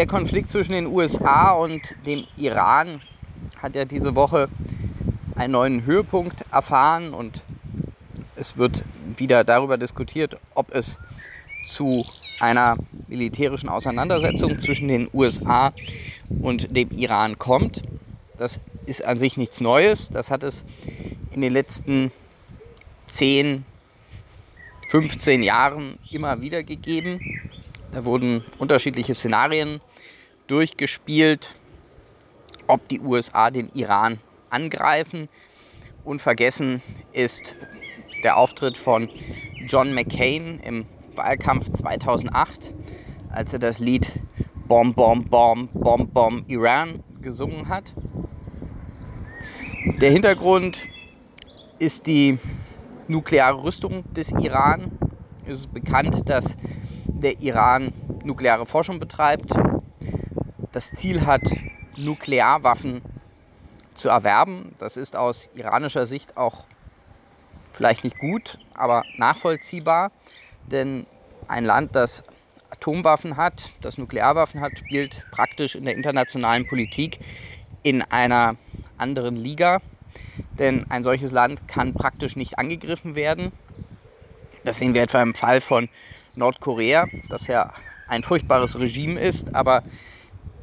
Der Konflikt zwischen den USA und dem Iran hat ja diese Woche einen neuen Höhepunkt erfahren und es wird wieder darüber diskutiert, ob es zu einer militärischen Auseinandersetzung zwischen den USA und dem Iran kommt. Das ist an sich nichts Neues. Das hat es in den letzten 10, 15 Jahren immer wieder gegeben. Da wurden unterschiedliche Szenarien durchgespielt, ob die USA den Iran angreifen. Unvergessen ist der Auftritt von John McCain im Wahlkampf 2008, als er das Lied Bomb, Bomb, Bomb, Bomb, Bomb Iran gesungen hat. Der Hintergrund ist die nukleare Rüstung des Iran. Es ist bekannt, dass der Iran nukleare Forschung betreibt das Ziel hat, Nuklearwaffen zu erwerben. Das ist aus iranischer Sicht auch vielleicht nicht gut, aber nachvollziehbar. Denn ein Land, das Atomwaffen hat, das Nuklearwaffen hat, spielt praktisch in der internationalen Politik in einer anderen Liga. Denn ein solches Land kann praktisch nicht angegriffen werden. Das sehen wir etwa im Fall von Nordkorea, das ja ein furchtbares Regime ist, aber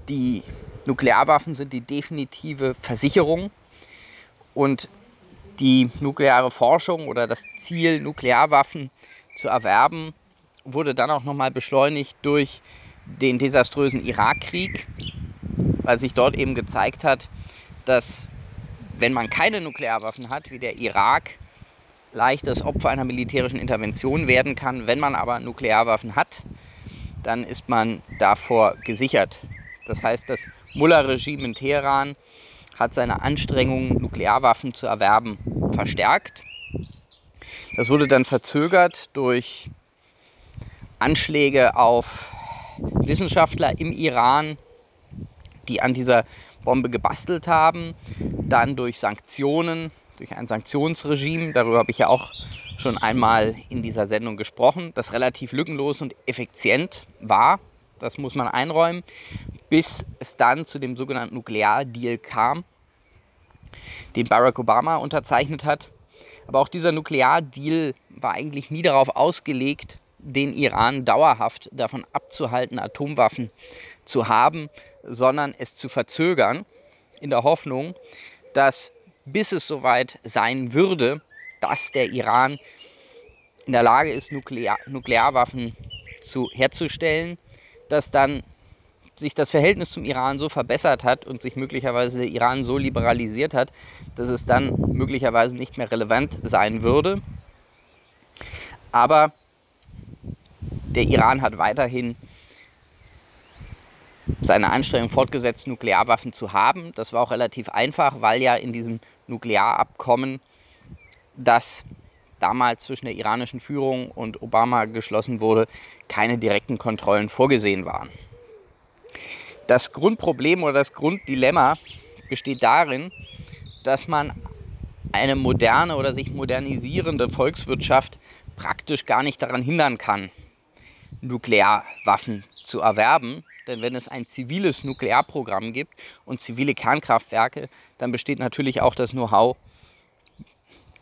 die Nuklearwaffen sind die definitive Versicherung und die nukleare Forschung oder das Ziel, Nuklearwaffen zu erwerben, wurde dann auch nochmal beschleunigt durch den desaströsen Irakkrieg, weil sich dort eben gezeigt hat, dass wenn man keine Nuklearwaffen hat, wie der Irak, leicht das Opfer einer militärischen Intervention werden kann. Wenn man aber Nuklearwaffen hat, dann ist man davor gesichert. Das heißt, das Mullah-Regime in Teheran hat seine Anstrengungen, Nuklearwaffen zu erwerben, verstärkt. Das wurde dann verzögert durch Anschläge auf Wissenschaftler im Iran, die an dieser Bombe gebastelt haben, dann durch Sanktionen, durch ein Sanktionsregime, darüber habe ich ja auch schon einmal in dieser Sendung gesprochen, das relativ lückenlos und effizient war, das muss man einräumen bis es dann zu dem sogenannten Nukleardeal kam, den Barack Obama unterzeichnet hat. Aber auch dieser Nukleardeal war eigentlich nie darauf ausgelegt, den Iran dauerhaft davon abzuhalten, Atomwaffen zu haben, sondern es zu verzögern, in der Hoffnung, dass bis es soweit sein würde, dass der Iran in der Lage ist, Nuklear Nuklearwaffen zu, herzustellen, dass dann sich das Verhältnis zum Iran so verbessert hat und sich möglicherweise der Iran so liberalisiert hat, dass es dann möglicherweise nicht mehr relevant sein würde. Aber der Iran hat weiterhin seine Anstrengung fortgesetzt, Nuklearwaffen zu haben. Das war auch relativ einfach, weil ja in diesem Nuklearabkommen, das damals zwischen der iranischen Führung und Obama geschlossen wurde, keine direkten Kontrollen vorgesehen waren. Das Grundproblem oder das Grunddilemma besteht darin, dass man eine moderne oder sich modernisierende Volkswirtschaft praktisch gar nicht daran hindern kann, Nuklearwaffen zu erwerben. Denn wenn es ein ziviles Nuklearprogramm gibt und zivile Kernkraftwerke, dann besteht natürlich auch das Know-how,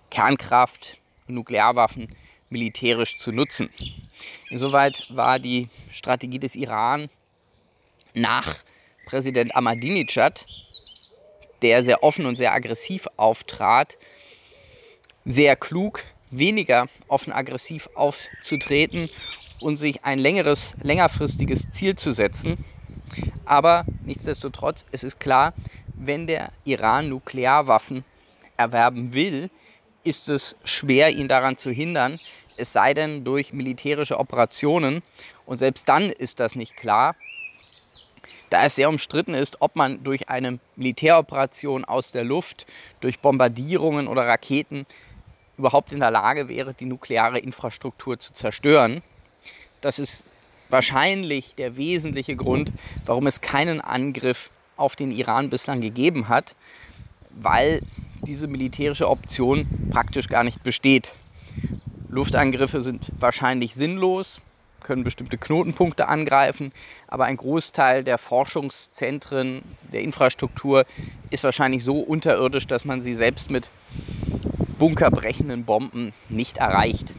Kernkraft und Nuklearwaffen militärisch zu nutzen. Insoweit war die Strategie des Iran nach Präsident Ahmadinejad, der sehr offen und sehr aggressiv auftrat, sehr klug, weniger offen aggressiv aufzutreten und sich ein längeres, längerfristiges Ziel zu setzen. Aber nichtsdestotrotz, es ist klar, wenn der Iran Nuklearwaffen erwerben will, ist es schwer, ihn daran zu hindern, es sei denn durch militärische Operationen. Und selbst dann ist das nicht klar, da es sehr umstritten ist, ob man durch eine Militäroperation aus der Luft, durch Bombardierungen oder Raketen überhaupt in der Lage wäre, die nukleare Infrastruktur zu zerstören. Das ist wahrscheinlich der wesentliche Grund, warum es keinen Angriff auf den Iran bislang gegeben hat, weil diese militärische Option praktisch gar nicht besteht. Luftangriffe sind wahrscheinlich sinnlos, können bestimmte Knotenpunkte angreifen, aber ein Großteil der Forschungszentren, der Infrastruktur ist wahrscheinlich so unterirdisch, dass man sie selbst mit bunkerbrechenden Bomben nicht erreicht.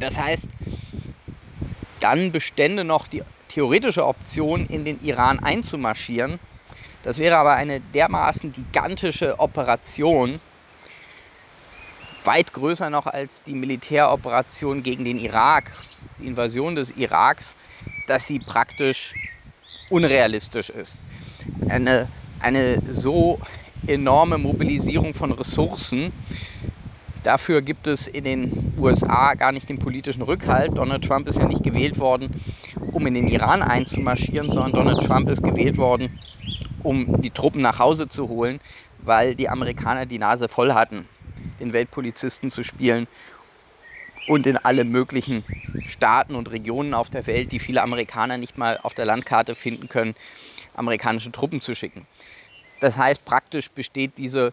Das heißt, dann bestände noch die theoretische Option, in den Iran einzumarschieren. Das wäre aber eine dermaßen gigantische Operation, weit größer noch als die Militäroperation gegen den Irak, Invasion des Iraks, dass sie praktisch unrealistisch ist. Eine, eine so enorme Mobilisierung von Ressourcen, dafür gibt es in den USA gar nicht den politischen Rückhalt. Donald Trump ist ja nicht gewählt worden, um in den Iran einzumarschieren, sondern Donald Trump ist gewählt worden, um die Truppen nach Hause zu holen, weil die Amerikaner die Nase voll hatten den Weltpolizisten zu spielen und in alle möglichen Staaten und Regionen auf der Welt, die viele Amerikaner nicht mal auf der Landkarte finden können, amerikanische Truppen zu schicken. Das heißt, praktisch besteht diese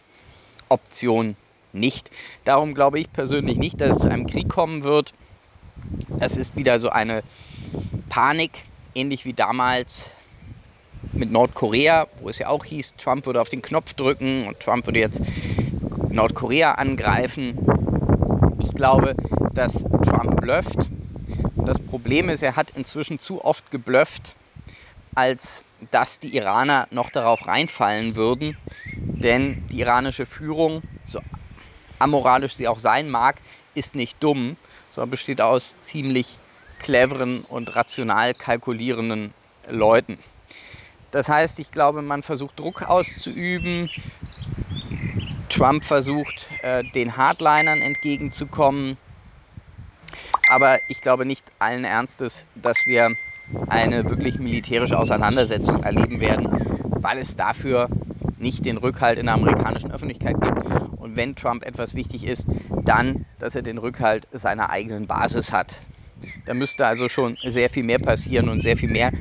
Option nicht. Darum glaube ich persönlich nicht, dass es zu einem Krieg kommen wird. Es ist wieder so eine Panik, ähnlich wie damals mit Nordkorea, wo es ja auch hieß, Trump würde auf den Knopf drücken und Trump würde jetzt Nordkorea angreifen. Ich glaube, dass Trump blufft. das Problem ist, er hat inzwischen zu oft geblufft, als dass die Iraner noch darauf reinfallen würden. Denn die iranische Führung, so amoralisch sie auch sein mag, ist nicht dumm, sondern besteht aus ziemlich cleveren und rational kalkulierenden Leuten. Das heißt, ich glaube, man versucht Druck auszuüben, Trump versucht, äh, den Hardlinern entgegenzukommen. Aber ich glaube nicht allen Ernstes, dass wir eine wirklich militärische Auseinandersetzung erleben werden, weil es dafür nicht den Rückhalt in der amerikanischen Öffentlichkeit gibt. Und wenn Trump etwas wichtig ist, dann, dass er den Rückhalt seiner eigenen Basis hat. Da müsste also schon sehr viel mehr passieren und sehr viel mehr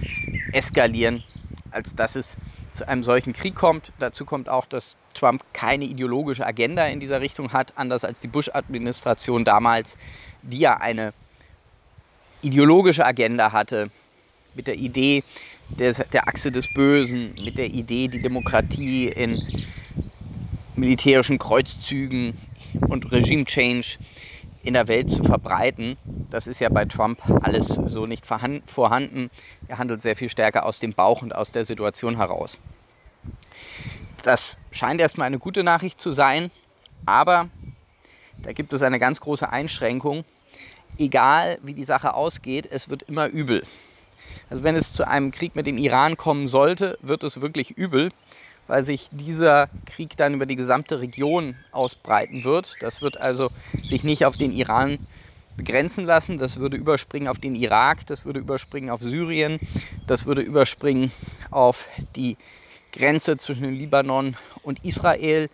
eskalieren, als dass es zu einem solchen Krieg kommt. Dazu kommt auch, dass Trump keine ideologische Agenda in dieser Richtung hat, anders als die Bush-Administration damals, die ja eine ideologische Agenda hatte mit der Idee des, der Achse des Bösen, mit der Idee, die Demokratie in militärischen Kreuzzügen und Regime-Change in der Welt zu verbreiten. Das ist ja bei Trump alles so nicht vorhanden. Er handelt sehr viel stärker aus dem Bauch und aus der Situation heraus. Das scheint erstmal eine gute Nachricht zu sein, aber da gibt es eine ganz große Einschränkung. Egal wie die Sache ausgeht, es wird immer übel. Also wenn es zu einem Krieg mit dem Iran kommen sollte, wird es wirklich übel, weil sich dieser Krieg dann über die gesamte Region ausbreiten wird. Das wird also sich nicht auf den Iran begrenzen lassen. Das würde überspringen auf den Irak, das würde überspringen auf Syrien, das würde überspringen auf die Grenze zwischen Libanon und Israel.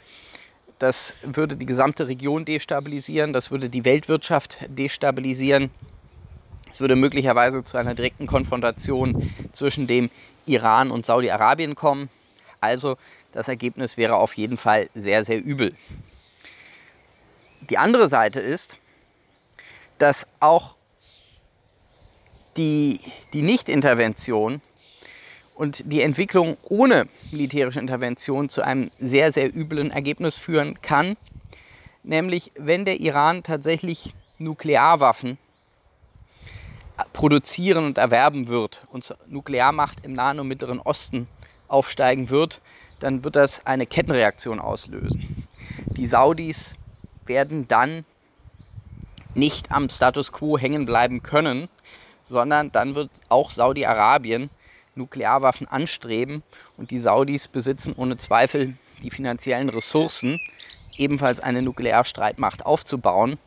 Das würde die gesamte Region destabilisieren, das würde die Weltwirtschaft destabilisieren. Es würde möglicherweise zu einer direkten Konfrontation zwischen dem Iran und Saudi-Arabien kommen. Also das Ergebnis wäre auf jeden Fall sehr, sehr übel. Die andere Seite ist, dass auch die, die Nichtintervention und die Entwicklung ohne militärische Intervention zu einem sehr, sehr üblen Ergebnis führen kann. Nämlich, wenn der Iran tatsächlich Nuklearwaffen produzieren und erwerben wird und zur Nuklearmacht im Nahen und Mittleren Osten aufsteigen wird, dann wird das eine Kettenreaktion auslösen. Die Saudis werden dann nicht am Status quo hängen bleiben können, sondern dann wird auch Saudi-Arabien Nuklearwaffen anstreben und die Saudis besitzen ohne Zweifel die finanziellen Ressourcen, ebenfalls eine Nuklearstreitmacht aufzubauen.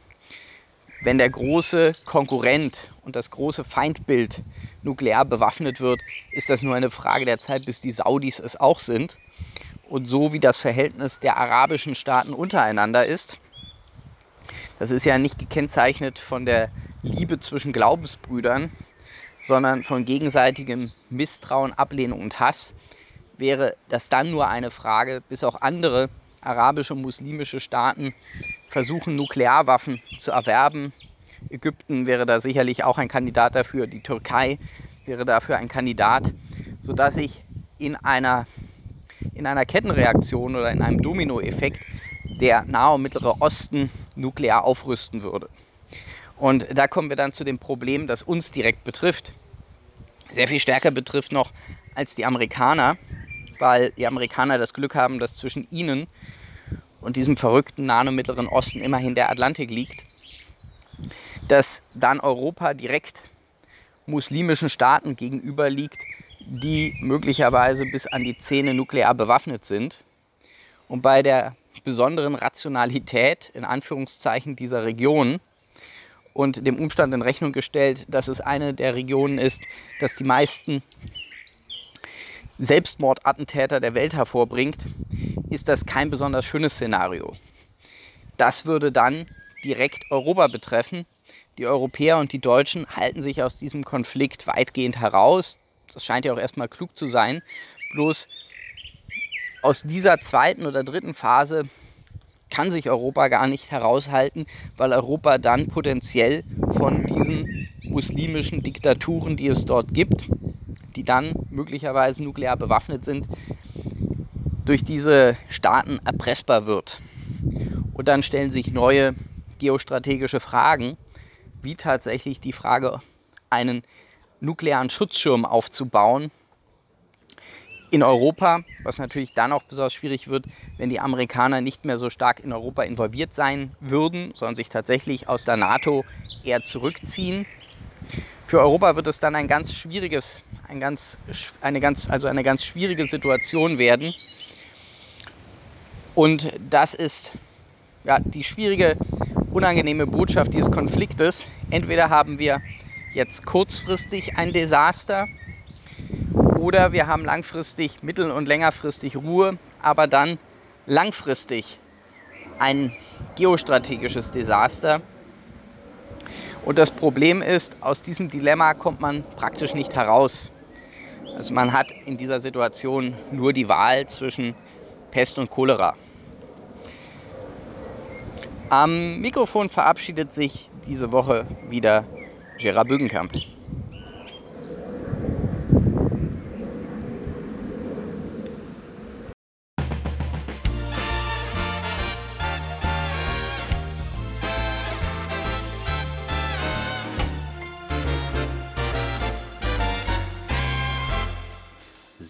wenn der große Konkurrent und das große Feindbild nuklear bewaffnet wird, ist das nur eine Frage der Zeit, bis die Saudis es auch sind. Und so wie das Verhältnis der arabischen Staaten untereinander ist, das ist ja nicht gekennzeichnet von der Liebe zwischen Glaubensbrüdern, sondern von gegenseitigem Misstrauen, Ablehnung und Hass, wäre das dann nur eine Frage, bis auch andere arabische und muslimische Staaten versuchen, Nuklearwaffen zu erwerben. Ägypten wäre da sicherlich auch ein Kandidat dafür, die Türkei wäre dafür ein Kandidat, sodass ich in einer, in einer Kettenreaktion oder in einem Dominoeffekt der Nahe und Mittlere Osten nuklear aufrüsten würde. Und da kommen wir dann zu dem Problem, das uns direkt betrifft. Sehr viel stärker betrifft noch als die Amerikaner, weil die Amerikaner das Glück haben, dass zwischen ihnen und diesem verrückten Nahen und Mittleren Osten immerhin der Atlantik liegt, dass dann Europa direkt muslimischen Staaten gegenüber liegt, die möglicherweise bis an die Zähne nuklear bewaffnet sind. Und bei der besonderen Rationalität in Anführungszeichen dieser Region und dem Umstand in Rechnung gestellt, dass es eine der Regionen ist, dass die meisten Selbstmordattentäter der Welt hervorbringt, ist das kein besonders schönes Szenario. Das würde dann direkt Europa betreffen. Die Europäer und die Deutschen halten sich aus diesem Konflikt weitgehend heraus. Das scheint ja auch erstmal klug zu sein. Bloß aus dieser zweiten oder dritten Phase kann sich Europa gar nicht heraushalten, weil Europa dann potenziell von diesen muslimischen Diktaturen, die es dort gibt, die dann möglicherweise nuklear bewaffnet sind, durch diese Staaten erpressbar wird. Und dann stellen sich neue geostrategische Fragen, wie tatsächlich die Frage, einen nuklearen Schutzschirm aufzubauen, in Europa, was natürlich dann auch besonders schwierig wird, wenn die Amerikaner nicht mehr so stark in Europa involviert sein würden, sondern sich tatsächlich aus der NATO eher zurückziehen. Für Europa wird es dann ein ganz schwieriges, ein ganz, eine ganz, also eine ganz schwierige Situation werden. Und das ist ja, die schwierige, unangenehme Botschaft dieses Konfliktes. Entweder haben wir jetzt kurzfristig ein Desaster, oder wir haben langfristig, mittel- und längerfristig Ruhe, aber dann langfristig ein geostrategisches Desaster. Und das Problem ist, aus diesem Dilemma kommt man praktisch nicht heraus. Also man hat in dieser Situation nur die Wahl zwischen Pest und Cholera. Am Mikrofon verabschiedet sich diese Woche wieder Gerard Bügenkamp.